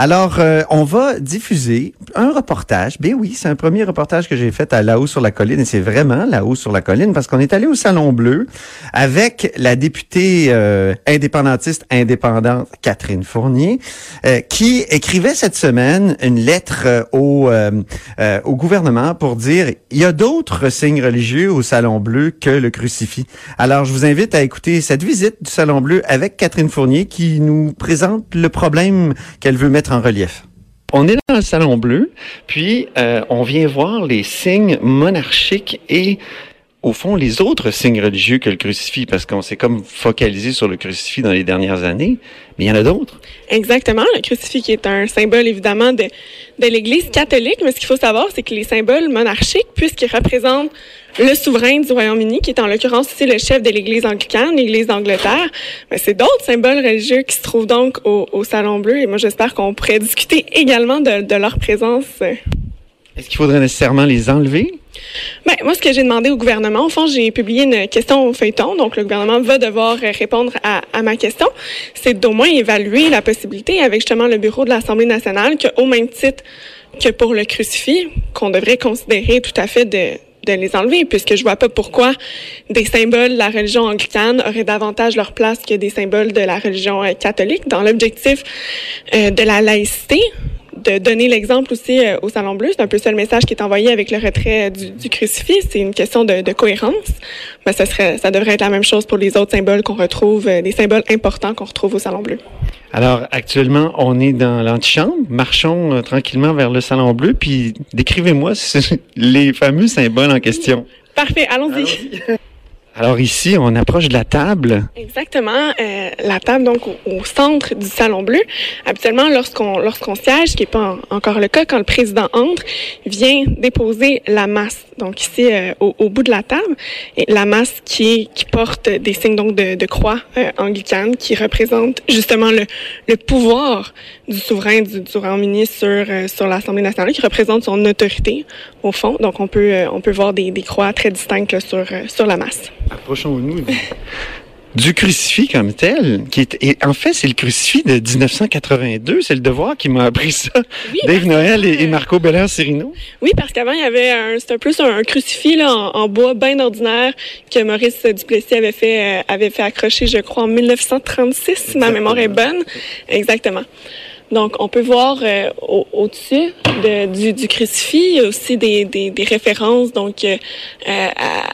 Alors, euh, on va diffuser un reportage. Ben oui, c'est un premier reportage que j'ai fait à La Haut sur la colline et c'est vraiment La Haut sur la colline parce qu'on est allé au Salon Bleu avec la députée euh, indépendantiste indépendante Catherine Fournier euh, qui écrivait cette semaine une lettre au, au gouvernement pour dire il y a d'autres signes religieux au Salon Bleu que le crucifix. Alors, je vous invite à écouter cette visite du Salon Bleu avec Catherine Fournier qui nous présente le problème qu'elle veut mettre en relief. On est dans le salon bleu, puis euh, on vient voir les signes monarchiques et au fond, les autres signes religieux que le crucifix, parce qu'on s'est comme focalisé sur le crucifix dans les dernières années, mais il y en a d'autres. Exactement. Le crucifix qui est un symbole, évidemment, de, de l'Église catholique, mais ce qu'il faut savoir, c'est que les symboles monarchiques, puisqu'ils représentent le souverain du Royaume-Uni, qui est en l'occurrence aussi le chef de l'Église anglicane, l'Église d'Angleterre, mais c'est d'autres symboles religieux qui se trouvent donc au, au Salon Bleu, et moi j'espère qu'on pourrait discuter également de, de leur présence. Est-ce qu'il faudrait nécessairement les enlever? Ben, moi, ce que j'ai demandé au gouvernement, au fond, j'ai publié une question au feuilleton, donc le gouvernement va devoir répondre à, ma question, c'est d'au moins évaluer la possibilité avec justement le bureau de l'Assemblée nationale qu'au même titre que pour le crucifix, qu'on devrait considérer tout à fait de, de les enlever, puisque je vois pas pourquoi des symboles de la religion anglicane auraient davantage leur place que des symboles de la religion euh, catholique dans l'objectif euh, de la laïcité de donner l'exemple aussi euh, au Salon Bleu. C'est un peu ça le message qui est envoyé avec le retrait du, du crucifix. C'est une question de, de cohérence. Mais ça, serait, ça devrait être la même chose pour les autres symboles qu'on retrouve, euh, des symboles importants qu'on retrouve au Salon Bleu. Alors, actuellement, on est dans l'antichambre. Marchons euh, tranquillement vers le Salon Bleu. Puis, décrivez-moi les fameux symboles en question. Parfait, allons-y. Allons alors ici, on approche de la table. Exactement, euh, la table donc au, au, centre du salon bleu. Habituellement, lorsqu'on lorsqu'on siège, ce qui n'est pas en, encore le cas, quand le président entre, vient déposer la masse. Donc ici, euh, au, au, bout de la table, et la masse qui qui porte des signes donc de, de croix euh, anglicane, qui représente justement le, le pouvoir du souverain du, du Royaume-Uni sur euh, sur l'Assemblée nationale, qui représente son autorité au fond. Donc on peut euh, on peut voir des, des croix très distinctes là, sur euh, sur la masse. Approchons-nous du crucifix comme tel, qui est, et en fait, c'est le crucifix de 1982. C'est le devoir qui m'a appris ça. Oui, Dave Noël et, et, Marco Belair-Cirino. Oui, parce qu'avant, il y avait un, c'était plus un, un crucifix là, en, en, bois bien ordinaire que Maurice Duplessis avait fait, euh, avait fait accrocher, je crois, en 1936, si ma mémoire est bonne. Exactement. Donc, on peut voir euh, au-dessus au du, du, crucifix aussi des, des, des références donc euh, à,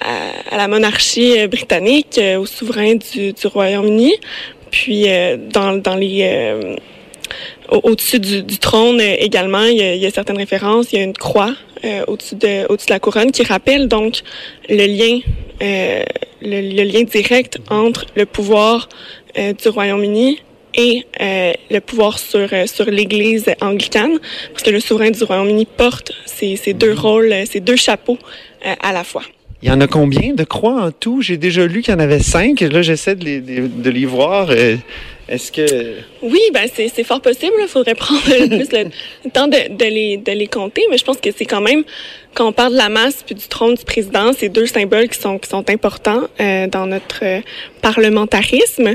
à, à, la monarchie britannique, euh, au souverain du, du Royaume-Uni. Puis, euh, dans, dans les euh, au-dessus du, du, trône également, il y, a, il y, a, certaines références. Il y a une croix au-dessus de, au de la couronne qui rappelle donc le lien, le, le, lien direct entre le pouvoir du Royaume-Uni et euh, le pouvoir sur, euh, sur l'Église anglicane, parce que le souverain du Royaume-Uni porte ces, ces deux rôles, ces deux chapeaux euh, à la fois. Il y en a combien de croix en tout? J'ai déjà lu qu'il y en avait cinq. Là, j'essaie de les, de, de les voir. Est-ce que... Oui, ben c'est fort possible. Il faudrait prendre plus le, le temps de, de, les, de les compter, mais je pense que c'est quand même, quand on parle de la masse puis du trône du président, c'est deux symboles qui sont, qui sont importants euh, dans notre euh, parlementarisme.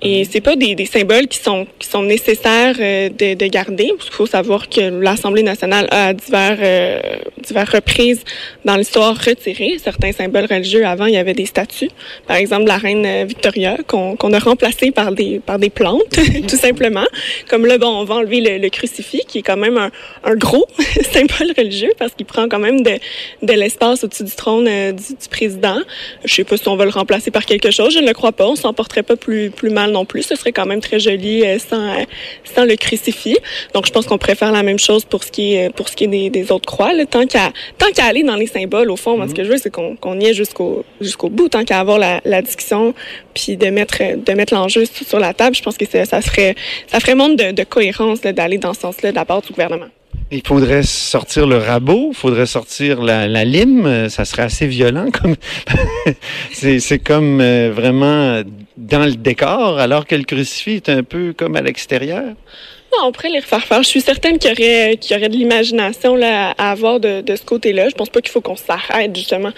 Et c'est pas des, des, symboles qui sont qui sont nécessaires euh, de, de, garder. Il faut savoir que l'Assemblée nationale a à divers euh, diverses reprises dans l'histoire retiré certains symboles religieux. Avant, il y avait des statues, par exemple la reine Victoria, qu'on qu a remplacé par des par des plantes, tout simplement. Comme là, bon, on va enlever le, le crucifix, qui est quand même un, un gros symbole religieux parce qu'il prend quand même de, de l'espace au-dessus du trône euh, du, du, président. Je sais pas si on va le remplacer par quelque chose. Je ne le crois pas. On s'en porterait pas plus plus mal non plus. Ce serait quand même très joli euh, sans, euh, sans le crucifix. Donc, je pense qu'on préfère la même chose pour ce qui est, pour ce qui est des, autres croix. Là. Tant qu'à tant qu'à aller dans les symboles, au fond, moi, ce que je veux, c'est qu'on qu y ait jusqu'au jusqu'au bout, tant qu'à avoir la, la, discussion, puis de mettre de mettre l'enjeu sur la table. Je pense que ça, ça serait ça ferait montre de, de cohérence d'aller dans ce sens-là de la part du gouvernement. Il faudrait sortir le rabot, faudrait sortir la, la, lime, ça serait assez violent comme c'est comme euh, vraiment dans le décor, alors que le crucifix est un peu comme à l'extérieur. On les refaire faire. Je suis certaine qu'il y aurait, qu'il y aurait de l'imagination là, à avoir de, de ce côté-là. Je pense pas qu'il faut qu'on s'arrête justement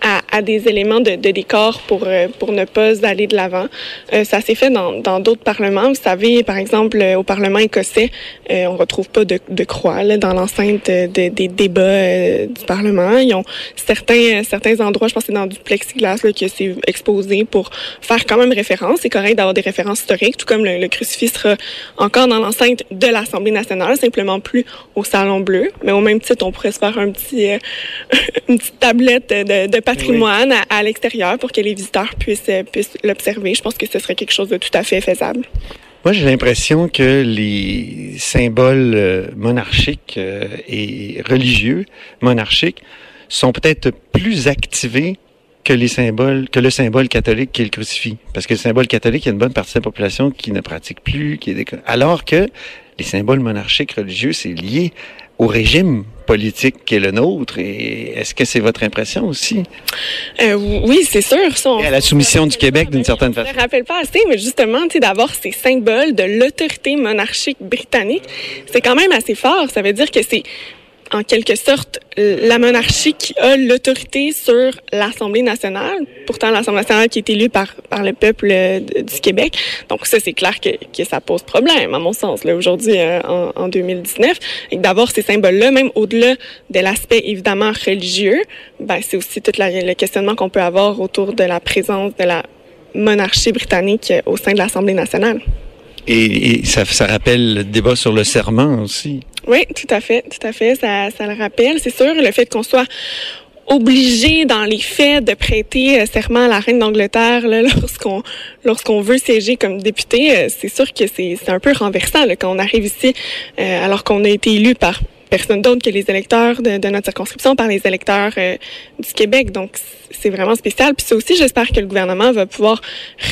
à, à, des éléments de, de décor pour, euh, pour ne pas aller de l'avant. Euh, ça s'est fait dans, dans d'autres parlements. Vous savez, par exemple, au Parlement écossais, euh, on retrouve pas de, de croix là, dans l'enceinte de, des débats euh, du Parlement. Ils ont certains, certains endroits, je pense que c'est dans du plexiglas là, que c'est exposé pour faire quand même référence. C'est correct d'avoir des références historiques, tout comme le, le crucifix sera encore dans l'enceinte de l'Assemblée nationale, simplement plus au Salon Bleu. Mais au même titre, on pourrait se faire un petit, euh, une petite tablette de, de patrimoine oui. à, à l'extérieur pour que les visiteurs puissent, puissent l'observer. Je pense que ce serait quelque chose de tout à fait faisable. Moi, j'ai l'impression que les symboles monarchiques et religieux monarchiques sont peut-être plus activés que les symboles, que le symbole catholique qui est le crucifix. Parce que le symbole catholique, il y a une bonne partie de la population qui ne pratique plus, qui est alors que les symboles monarchiques religieux, c'est lié au régime politique qui est le nôtre. Et est-ce que c'est votre impression aussi? Euh, oui, c'est sûr. Ça, et à la soumission du Québec, d'une certaine façon. Je ne rappelle pas assez, mais justement, d'avoir ces symboles de l'autorité monarchique britannique, c'est quand même assez fort. Ça veut dire que c'est en quelque sorte la monarchie qui a l'autorité sur l'Assemblée nationale. Pourtant, l'Assemblée nationale qui est élue par, par le peuple du Québec. Donc ça, c'est clair que, que ça pose problème, à mon sens, là, aujourd'hui, euh, en, en 2019. Et d'avoir ces symboles-là, même au-delà de l'aspect évidemment religieux, ben, c'est aussi tout la, le questionnement qu'on peut avoir autour de la présence de la monarchie britannique au sein de l'Assemblée nationale. Et, et ça, ça, rappelle le débat sur le serment aussi. Oui, tout à fait, tout à fait. Ça, ça le rappelle. C'est sûr, le fait qu'on soit obligé dans les faits de prêter serment à la reine d'Angleterre lorsqu'on lorsqu'on veut siéger comme député, c'est sûr que c'est un peu renversant là, quand on arrive ici euh, alors qu'on a été élu par personne d'autre que les électeurs de, de, notre circonscription, par les électeurs euh, du Québec. Donc, c'est vraiment spécial. Puis ça aussi, j'espère que le gouvernement va pouvoir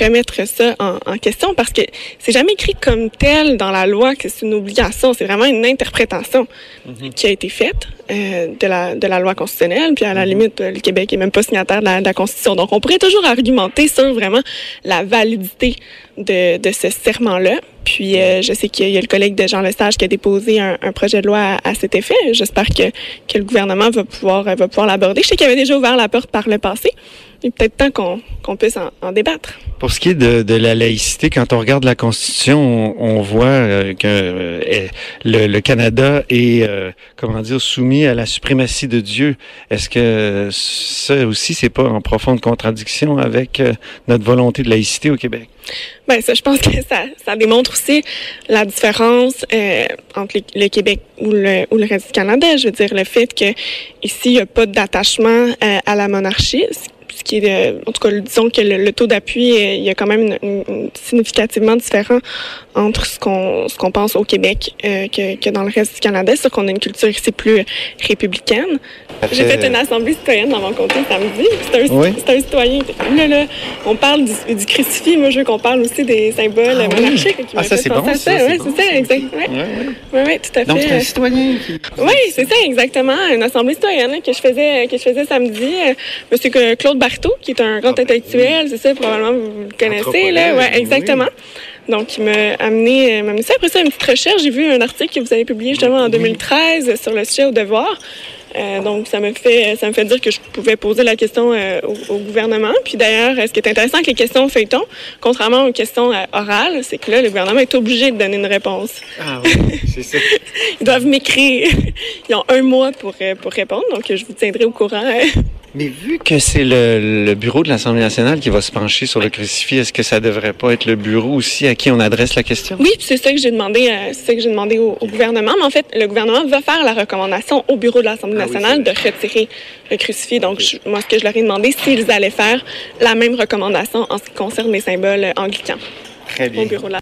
remettre ça en, en question parce que c'est jamais écrit comme tel dans la loi que c'est une obligation. C'est vraiment une interprétation -hmm. qui a été faite euh, de, la, de la loi constitutionnelle. Puis à la -hmm. limite, le Québec est même pas signataire de la, de la Constitution. Donc, on pourrait toujours argumenter sur vraiment la validité de, de ce serment-là. Puis euh, je sais qu'il y a le collègue de Jean Lesage qui a déposé un, un projet de loi à, à cet effet. J'espère que, que le gouvernement va pouvoir, va pouvoir l'aborder. Je sais qu'il avait déjà ouvert la porte par le passé. Il est peut-être temps qu'on qu puisse en, en, débattre. Pour ce qui est de, de, la laïcité, quand on regarde la Constitution, on, on voit euh, que euh, le, le, Canada est, euh, comment dire, soumis à la suprématie de Dieu. Est-ce que ça aussi, c'est pas en profonde contradiction avec notre volonté de laïcité au Québec? Ben ça, je pense que ça, ça démontre aussi la différence entre le, le, Québec ou le, ou le reste du Canada. Je veux dire, le fait que ici, il n'y a pas d'attachement à la monarchie, ce qui est, en tout cas, disons que le, le taux d'appui, il y a quand même une, une, significativement différent entre ce qu'on ce qu'on pense au Québec euh, que, que dans le reste du Canada. C'est sûr qu'on a une culture ici plus républicaine. J'ai fait une assemblée citoyenne dans mon comté samedi. C'est un, oui. un citoyen. Là, là, on parle du, du crucifix. Moi, je veux qu'on parle aussi des symboles ah, monarchiques. Oui. Ah, ça, c'est bon, ça. ça oui, c'est ça, exact. Oui, oui, tout à fait. Donc, c'est un citoyen qui... Oui, c'est ça, exactement. Une assemblée citoyenne que je faisais, que je faisais samedi. Monsieur Claude Barteau, qui est un grand ah, intellectuel, c'est ça, probablement vous le connaissez. Là. Ouais, exactement. Oui. Donc, il m'a amené, m'a amené ça. Après ça, une petite recherche. J'ai vu un article que vous avez publié justement en 2013 sur le sujet au devoir. Euh, donc, ça me fait ça me fait dire que je pouvais poser la question euh, au, au, gouvernement. Puis d'ailleurs, ce qui est intéressant avec les questions feuilleton, contrairement aux questions euh, orales, c'est que là, le gouvernement est obligé de donner une réponse. Ah oui, c'est ça. Ils doivent m'écrire. Ils ont un mois pour, pour répondre, donc je vous tiendrai au courant. Mais vu que c'est le, le, bureau de l'Assemblée nationale qui va se pencher sur le crucifix, est-ce que ça devrait pas être le bureau aussi à qui on adresse la question? Oui, c'est ça que j'ai demandé, euh, c'est ça que j'ai demandé au, au, gouvernement. Mais en fait, le gouvernement va faire la recommandation au bureau de l'Assemblée ah nationale oui, de retirer le crucifix. Donc, je, moi, ce que je leur ai demandé, s'ils allaient faire la même recommandation en ce qui concerne les symboles anglicans. Très bien. Au bureau de la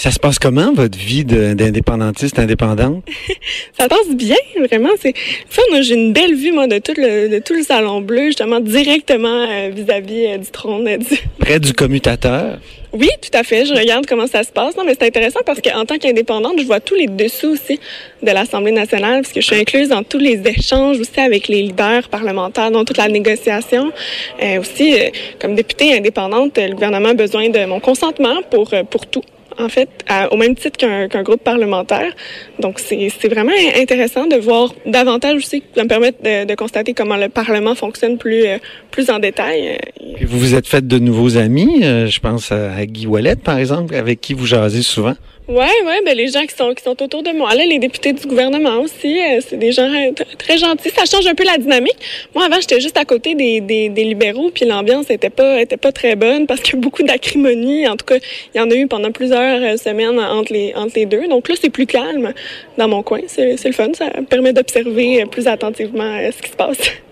ça se passe comment, votre vie d'indépendantiste indépendante? ça passe bien, vraiment. C'est j'ai une belle vue, moi, de tout le, de tout le salon bleu, justement, directement vis-à-vis euh, -vis, euh, du trône. Euh, du... Près du commutateur? Oui, tout à fait. Je regarde comment ça se passe. Non, mais c'est intéressant parce qu'en tant qu'indépendante, je vois tous les dessous aussi de l'Assemblée nationale parce que je suis incluse dans tous les échanges aussi avec les leaders parlementaires, dans toute la négociation. Aussi, comme députée indépendante, le gouvernement a besoin de mon consentement pour, pour tout en fait, au même titre qu'un groupe parlementaire. Donc, c'est vraiment intéressant de voir davantage aussi, ça me permet de, de, constater comment le Parlement fonctionne plus, euh, plus en détail. vous vous êtes fait de nouveaux amis, euh, je pense à Guy Wallet, par exemple, avec qui vous jasez souvent? Ouais, ouais, ben les gens qui sont qui sont autour de moi, là, les députés du gouvernement aussi, euh, c'est des gens très gentils. Ça change un peu la dynamique. Moi, avant, j'étais juste à côté des, des, des libéraux, puis l'ambiance était pas était pas très bonne parce qu'il y a beaucoup d'acrimonie. En tout cas, il y en a eu pendant plusieurs semaines entre les entre les deux. Donc là, c'est plus calme dans mon coin. C'est le fun. Ça permet d'observer plus attentivement ce qui se passe.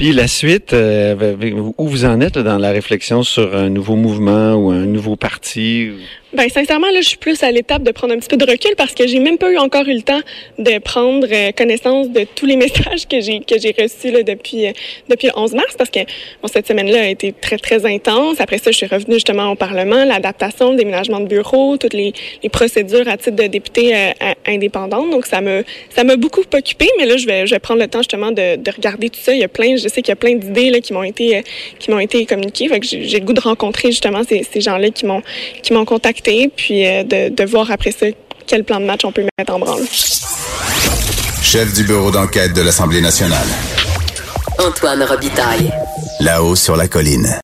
Puis la suite, euh, où vous en êtes dans la réflexion sur un nouveau mouvement ou un nouveau parti? Ben sincèrement là, je suis plus à l'étape de prendre un petit peu de recul parce que j'ai même pas eu encore eu le temps de prendre euh, connaissance de tous les messages que j'ai que j'ai reçus là, depuis euh, depuis le 11 mars parce que bon, cette semaine-là a été très très intense. Après ça, je suis revenue justement au Parlement, l'adaptation, le déménagement de bureau, toutes les, procédures à titre de député euh, indépendante. Donc ça me ça m'a beaucoup occupé, mais là je vais je vais prendre le temps justement de, de regarder tout ça. Il y a plein, sais qu'il y a plein d'idées là qui m'ont été qui m'ont été communiquées. Fait que j'ai le goût de rencontrer justement ces, ces gens-là qui m'ont qui m'ont contacté puis euh, de, voir après ça quel plan de match on peut mettre en branle. Chef du bureau d'enquête de l'Assemblée nationale. Antoine Robitaille. Là-haut sur la colline.